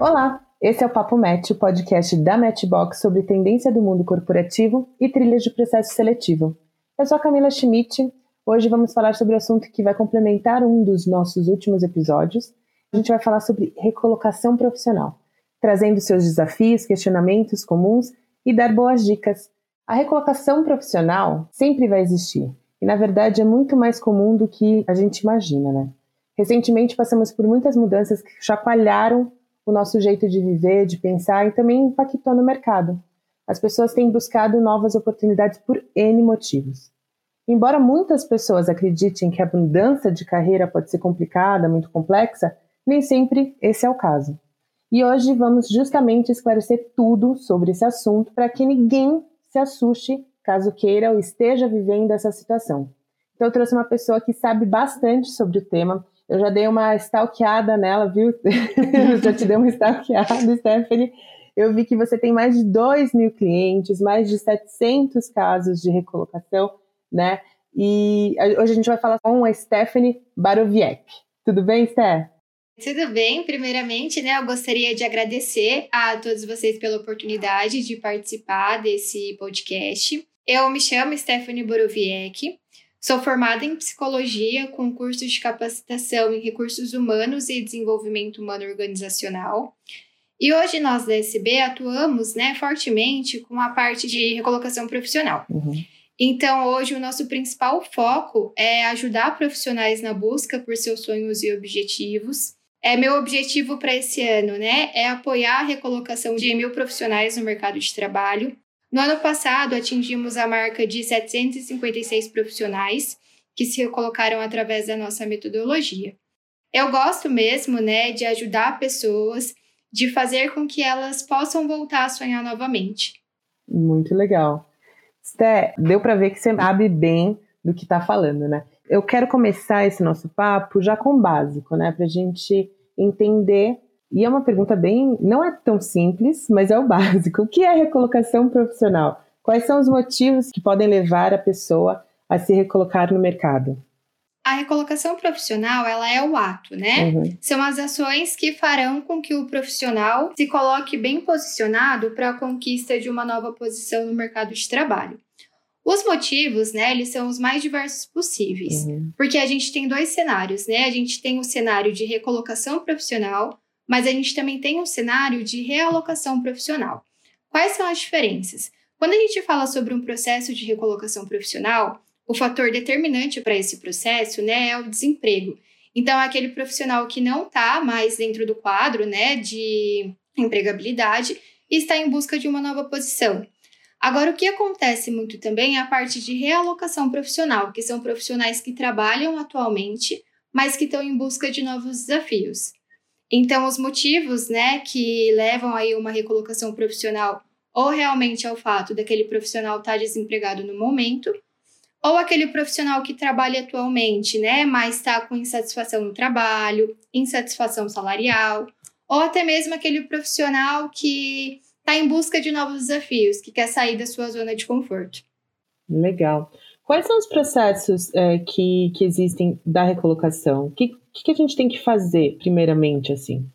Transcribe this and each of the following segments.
Olá, esse é o Papo Match, o podcast da Matchbox sobre tendência do mundo corporativo e trilhas de processo seletivo. Eu sou a Camila Schmidt. Hoje vamos falar sobre o assunto que vai complementar um dos nossos últimos episódios. A gente vai falar sobre recolocação profissional, trazendo seus desafios, questionamentos comuns e dar boas dicas. A recolocação profissional sempre vai existir e, na verdade, é muito mais comum do que a gente imagina, né? Recentemente passamos por muitas mudanças que chacoalharam o nosso jeito de viver, de pensar e também impactou no mercado. As pessoas têm buscado novas oportunidades por N motivos. Embora muitas pessoas acreditem que a mudança de carreira pode ser complicada, muito complexa, nem sempre esse é o caso. E hoje vamos justamente esclarecer tudo sobre esse assunto para que ninguém se assuste caso queira ou esteja vivendo essa situação. Então, eu trouxe uma pessoa que sabe bastante sobre o tema. Eu já dei uma stalkeada nela, viu? eu já te dei uma stalkeada, Stephanie. Eu vi que você tem mais de 2 mil clientes, mais de 700 casos de recolocação, né? E hoje a gente vai falar com a Stephanie Baroviec. Tudo bem, Steph? Tudo bem, primeiramente, né, eu gostaria de agradecer a todos vocês pela oportunidade de participar desse podcast. Eu me chamo Stephanie Borowiecki, sou formada em psicologia com curso de capacitação em recursos humanos e desenvolvimento humano organizacional. E hoje nós da SB atuamos né, fortemente com a parte de recolocação profissional. Uhum. Então, hoje, o nosso principal foco é ajudar profissionais na busca por seus sonhos e objetivos, é meu objetivo para esse ano, né? É apoiar a recolocação de mil profissionais no mercado de trabalho. No ano passado, atingimos a marca de 756 profissionais que se recolocaram através da nossa metodologia. Eu gosto mesmo, né, de ajudar pessoas, de fazer com que elas possam voltar a sonhar novamente. Muito legal. Sté, deu para ver que você sabe bem do que está falando, né? eu quero começar esse nosso papo já com o básico, né? Para a gente entender. E é uma pergunta bem. não é tão simples, mas é o básico. O que é recolocação profissional? Quais são os motivos que podem levar a pessoa a se recolocar no mercado? A recolocação profissional, ela é o ato, né? Uhum. São as ações que farão com que o profissional se coloque bem posicionado para a conquista de uma nova posição no mercado de trabalho. Os motivos, né, eles são os mais diversos possíveis, uhum. porque a gente tem dois cenários, né? A gente tem o cenário de recolocação profissional, mas a gente também tem o cenário de realocação profissional. Quais são as diferenças? Quando a gente fala sobre um processo de recolocação profissional, o fator determinante para esse processo, né, é o desemprego. Então, é aquele profissional que não está mais dentro do quadro, né, de empregabilidade e está em busca de uma nova posição. Agora, o que acontece muito também é a parte de realocação profissional, que são profissionais que trabalham atualmente, mas que estão em busca de novos desafios. Então, os motivos, né, que levam aí uma recolocação profissional ou realmente ao fato daquele profissional estar tá desempregado no momento, ou aquele profissional que trabalha atualmente, né, mas está com insatisfação no trabalho, insatisfação salarial, ou até mesmo aquele profissional que está em busca de novos desafios, que quer sair da sua zona de conforto. Legal. Quais são os processos é, que, que existem da recolocação? O que, que a gente tem que fazer, primeiramente, assim?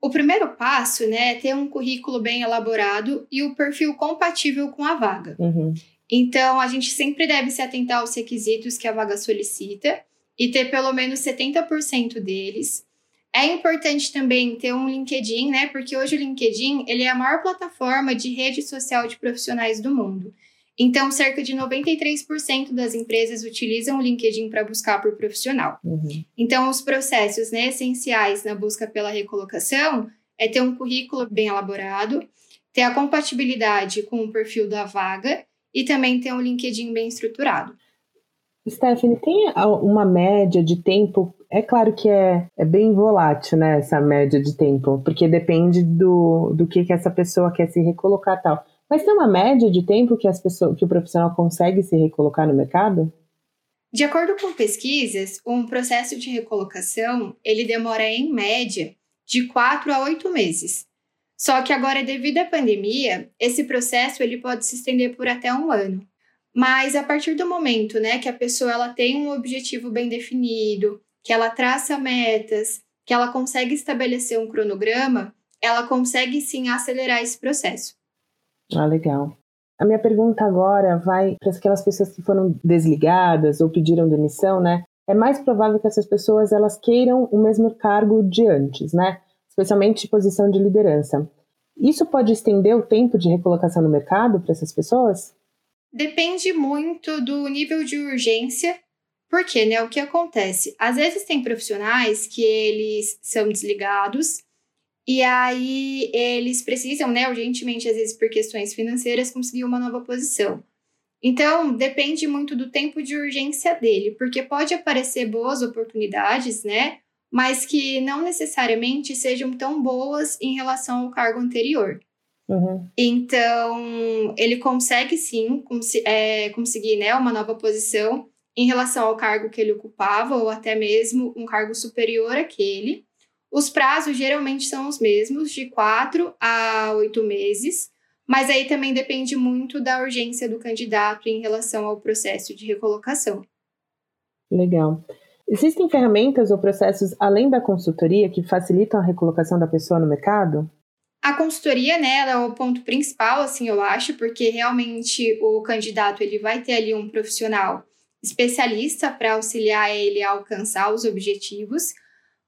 O primeiro passo né, é ter um currículo bem elaborado e o perfil compatível com a vaga. Uhum. Então, a gente sempre deve se atentar aos requisitos que a vaga solicita e ter pelo menos 70% deles. É importante também ter um LinkedIn, né? Porque hoje o LinkedIn ele é a maior plataforma de rede social de profissionais do mundo. Então, cerca de 93% das empresas utilizam o LinkedIn para buscar por profissional. Uhum. Então, os processos né, essenciais na busca pela recolocação é ter um currículo bem elaborado, ter a compatibilidade com o perfil da vaga e também ter um LinkedIn bem estruturado. Stephanie, tem uma média de tempo? É claro que é, é bem volátil, né, essa média de tempo, porque depende do, do que, que essa pessoa quer se recolocar tal. Mas tem uma média de tempo que, as pessoas, que o profissional consegue se recolocar no mercado? De acordo com pesquisas, um processo de recolocação ele demora em média de 4 a 8 meses. Só que agora, devido à pandemia, esse processo ele pode se estender por até um ano. Mas a partir do momento, né, que a pessoa ela tem um objetivo bem definido, que ela traça metas, que ela consegue estabelecer um cronograma, ela consegue sim acelerar esse processo. Ah, legal. A minha pergunta agora vai para aquelas pessoas que foram desligadas ou pediram demissão, né? É mais provável que essas pessoas elas queiram o mesmo cargo de antes, né? Especialmente posição de liderança. Isso pode estender o tempo de recolocação no mercado para essas pessoas? Depende muito do nível de urgência, porque, né, o que acontece? Às vezes tem profissionais que eles são desligados e aí eles precisam, né, urgentemente, às vezes por questões financeiras, conseguir uma nova posição. Então, depende muito do tempo de urgência dele, porque pode aparecer boas oportunidades, né? Mas que não necessariamente sejam tão boas em relação ao cargo anterior. Uhum. Então, ele consegue sim cons é, conseguir né, uma nova posição em relação ao cargo que ele ocupava, ou até mesmo um cargo superior àquele. Os prazos geralmente são os mesmos, de quatro a oito meses, mas aí também depende muito da urgência do candidato em relação ao processo de recolocação. Legal. Existem ferramentas ou processos além da consultoria que facilitam a recolocação da pessoa no mercado? A consultoria, né, é o ponto principal, assim, eu acho, porque realmente o candidato ele vai ter ali um profissional especialista para auxiliar ele a alcançar os objetivos,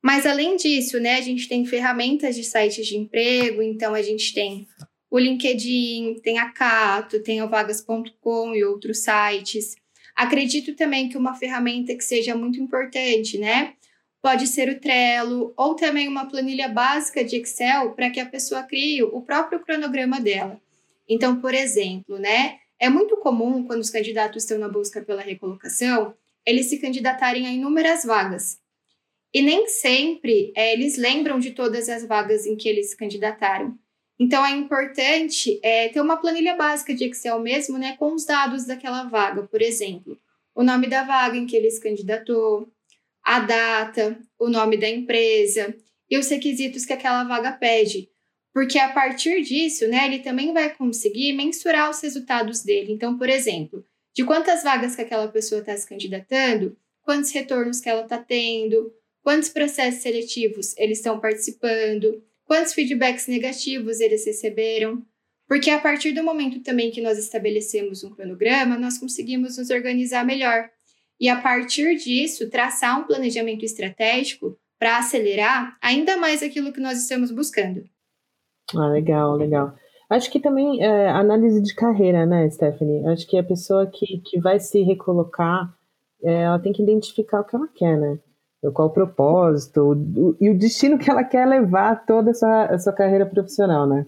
mas além disso, né, a gente tem ferramentas de sites de emprego, então a gente tem o LinkedIn, tem a Cato, tem o vagas.com e outros sites. Acredito também que uma ferramenta que seja muito importante, né? Pode ser o Trello ou também uma planilha básica de Excel para que a pessoa crie o próprio cronograma dela. Então, por exemplo, né? É muito comum quando os candidatos estão na busca pela recolocação, eles se candidatarem a inúmeras vagas. E nem sempre é, eles lembram de todas as vagas em que eles se candidataram. Então é importante é, ter uma planilha básica de Excel mesmo, né, com os dados daquela vaga, por exemplo, o nome da vaga em que ele se candidatou, a data, o nome da empresa e os requisitos que aquela vaga pede. Porque a partir disso, né, ele também vai conseguir mensurar os resultados dele. Então, por exemplo, de quantas vagas que aquela pessoa está se candidatando, quantos retornos que ela está tendo, quantos processos seletivos eles estão participando, quantos feedbacks negativos eles receberam. Porque a partir do momento também que nós estabelecemos um cronograma, nós conseguimos nos organizar melhor. E a partir disso, traçar um planejamento estratégico para acelerar ainda mais aquilo que nós estamos buscando. Ah, legal, legal. Acho que também é, análise de carreira, né, Stephanie? Acho que a pessoa que, que vai se recolocar, é, ela tem que identificar o que ela quer, né? Qual o propósito o, e o destino que ela quer levar toda a sua, a sua carreira profissional, né?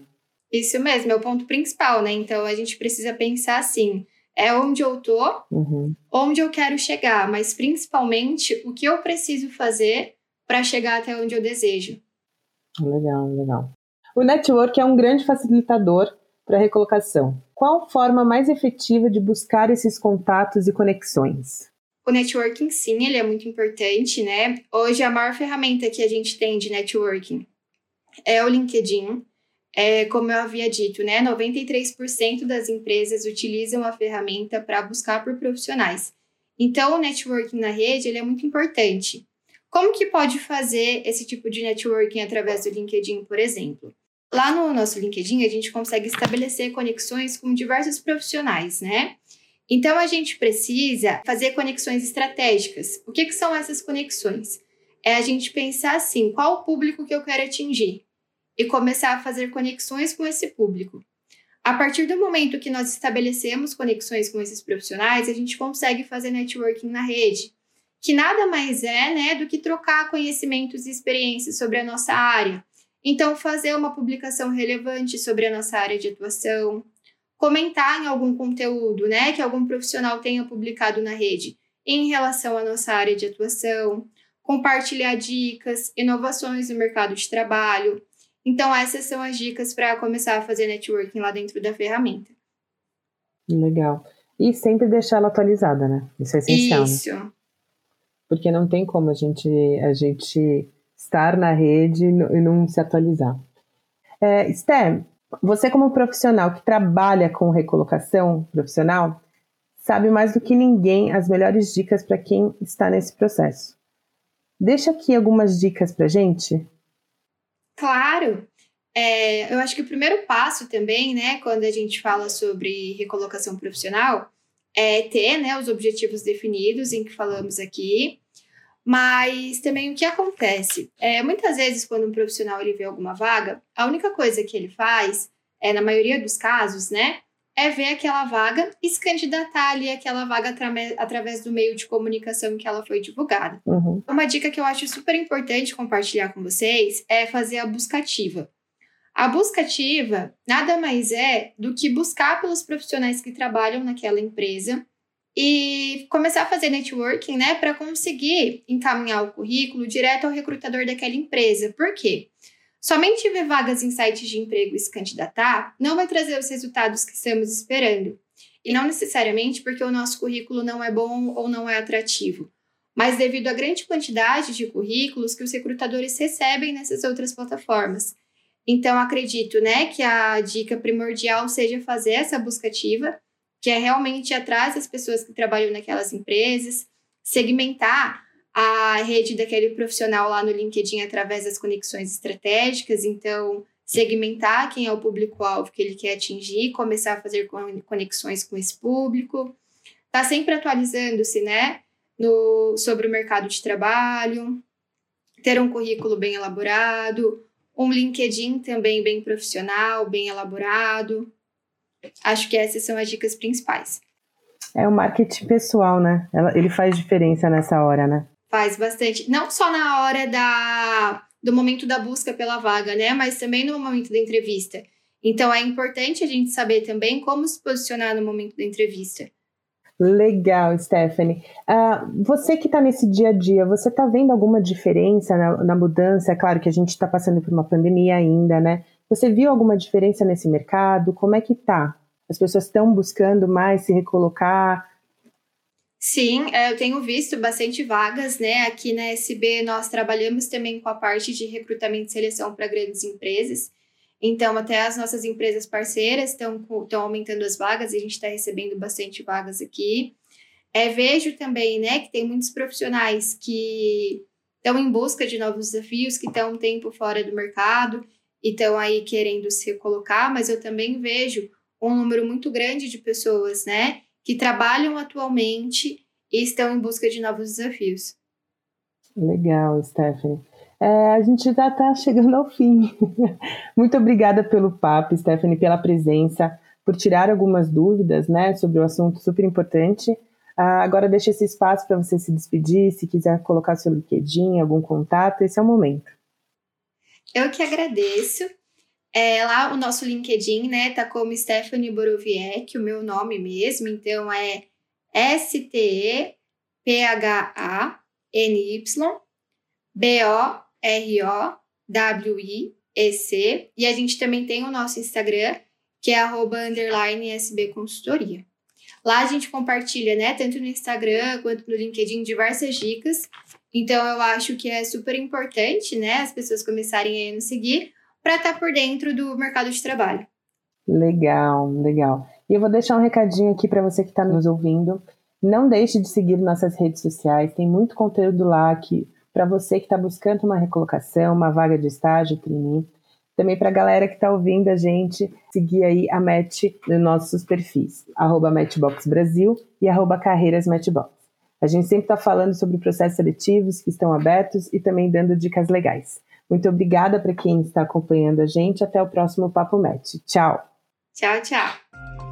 Isso mesmo, é o ponto principal, né? Então a gente precisa pensar assim: é onde eu tô, uhum. onde eu quero chegar, mas principalmente o que eu preciso fazer para chegar até onde eu desejo. Legal, legal. O network é um grande facilitador para a recolocação. Qual forma mais efetiva de buscar esses contatos e conexões? O networking, sim, ele é muito importante, né? Hoje, a maior ferramenta que a gente tem de networking é o LinkedIn. É, como eu havia dito, né? 93% das empresas utilizam a ferramenta para buscar por profissionais. Então, o networking na rede ele é muito importante. Como que pode fazer esse tipo de networking através do LinkedIn, por exemplo? Lá no nosso LinkedIn, a gente consegue estabelecer conexões com diversos profissionais, né? Então, a gente precisa fazer conexões estratégicas. O que, que são essas conexões? É a gente pensar assim: qual o público que eu quero atingir? E começar a fazer conexões com esse público. A partir do momento que nós estabelecemos conexões com esses profissionais, a gente consegue fazer networking na rede, que nada mais é né, do que trocar conhecimentos e experiências sobre a nossa área. Então, fazer uma publicação relevante sobre a nossa área de atuação, comentar em algum conteúdo, né, que algum profissional tenha publicado na rede em relação à nossa área de atuação, compartilhar dicas, inovações no mercado de trabalho. Então, essas são as dicas para começar a fazer networking lá dentro da ferramenta. Legal. E sempre deixar ela atualizada, né? Isso é essencial. Né? Isso. Né? Porque não tem como a gente, a gente estar na rede e não se atualizar. É, Sté, você, como profissional que trabalha com recolocação profissional, sabe mais do que ninguém as melhores dicas para quem está nesse processo. Deixa aqui algumas dicas para gente. Claro! é, eu acho que o primeiro passo também, né, quando a gente fala sobre recolocação profissional, é ter né, os objetivos definidos em que falamos aqui. Mas também o que acontece? É, muitas vezes, quando um profissional ele vê alguma vaga, a única coisa que ele faz, é, na maioria dos casos, né, é ver aquela vaga e se candidatar ali àquela vaga atra através do meio de comunicação que ela foi divulgada. Uhum. Uma dica que eu acho super importante compartilhar com vocês é fazer a busca ativa. A busca ativa nada mais é do que buscar pelos profissionais que trabalham naquela empresa e começar a fazer networking, né, para conseguir encaminhar o currículo direto ao recrutador daquela empresa. Por quê? Somente ver vagas em sites de emprego e se candidatar não vai trazer os resultados que estamos esperando. E não necessariamente porque o nosso currículo não é bom ou não é atrativo, mas devido à grande quantidade de currículos que os recrutadores recebem nessas outras plataformas. Então, acredito né, que a dica primordial seja fazer essa busca ativa que é realmente ir atrás das pessoas que trabalham naquelas empresas, segmentar a rede daquele profissional lá no LinkedIn através das conexões estratégicas, então segmentar quem é o público-alvo que ele quer atingir, começar a fazer conexões com esse público, tá sempre atualizando-se, né, no, sobre o mercado de trabalho, ter um currículo bem elaborado, um LinkedIn também bem profissional, bem elaborado, Acho que essas são as dicas principais. É o marketing pessoal, né? Ele faz diferença nessa hora, né? Faz bastante. Não só na hora da, do momento da busca pela vaga, né? Mas também no momento da entrevista. Então é importante a gente saber também como se posicionar no momento da entrevista. Legal, Stephanie. Uh, você que está nesse dia a dia, você está vendo alguma diferença na, na mudança? É claro que a gente está passando por uma pandemia ainda, né? Você viu alguma diferença nesse mercado? Como é que tá? As pessoas estão buscando mais se recolocar? Sim, é, eu tenho visto bastante vagas, né? Aqui na SB nós trabalhamos também com a parte de recrutamento e seleção para grandes empresas. Então, até as nossas empresas parceiras estão aumentando as vagas e a gente está recebendo bastante vagas aqui. É, vejo também, né, que tem muitos profissionais que estão em busca de novos desafios, que estão um tempo fora do mercado e estão aí querendo se recolocar, mas eu também vejo um número muito grande de pessoas, né, que trabalham atualmente e estão em busca de novos desafios. Legal, Stephanie. É, a gente já está chegando ao fim. Muito obrigada pelo papo, Stephanie, pela presença, por tirar algumas dúvidas né, sobre o assunto super importante. Ah, agora deixa esse espaço para você se despedir, se quiser colocar seu LinkedIn, algum contato, esse é o momento. Eu que agradeço. É, lá o nosso LinkedIn, né, tá como Stephanie Boroviec, o meu nome mesmo, então é S-T-E-P-H-A-N-Y B-O-R-O-W-I-E-C. E a gente também tem o nosso Instagram, que é arroba underline SB Consultoria. Lá a gente compartilha, né, tanto no Instagram quanto no LinkedIn, diversas dicas então, eu acho que é super importante, né, as pessoas começarem a nos seguir para estar tá por dentro do mercado de trabalho. Legal, legal. E eu vou deixar um recadinho aqui para você que está nos ouvindo. Não deixe de seguir nossas redes sociais, tem muito conteúdo lá que para você que está buscando uma recolocação, uma vaga de estágio, trainee. Também para a galera que está ouvindo a gente, seguir aí a Match nos nossos perfis, arroba Matchbox Brasil e arroba Carreiras Matchbox. A gente sempre está falando sobre processos seletivos que estão abertos e também dando dicas legais. Muito obrigada para quem está acompanhando a gente. Até o próximo Papo Match. Tchau. Tchau, tchau.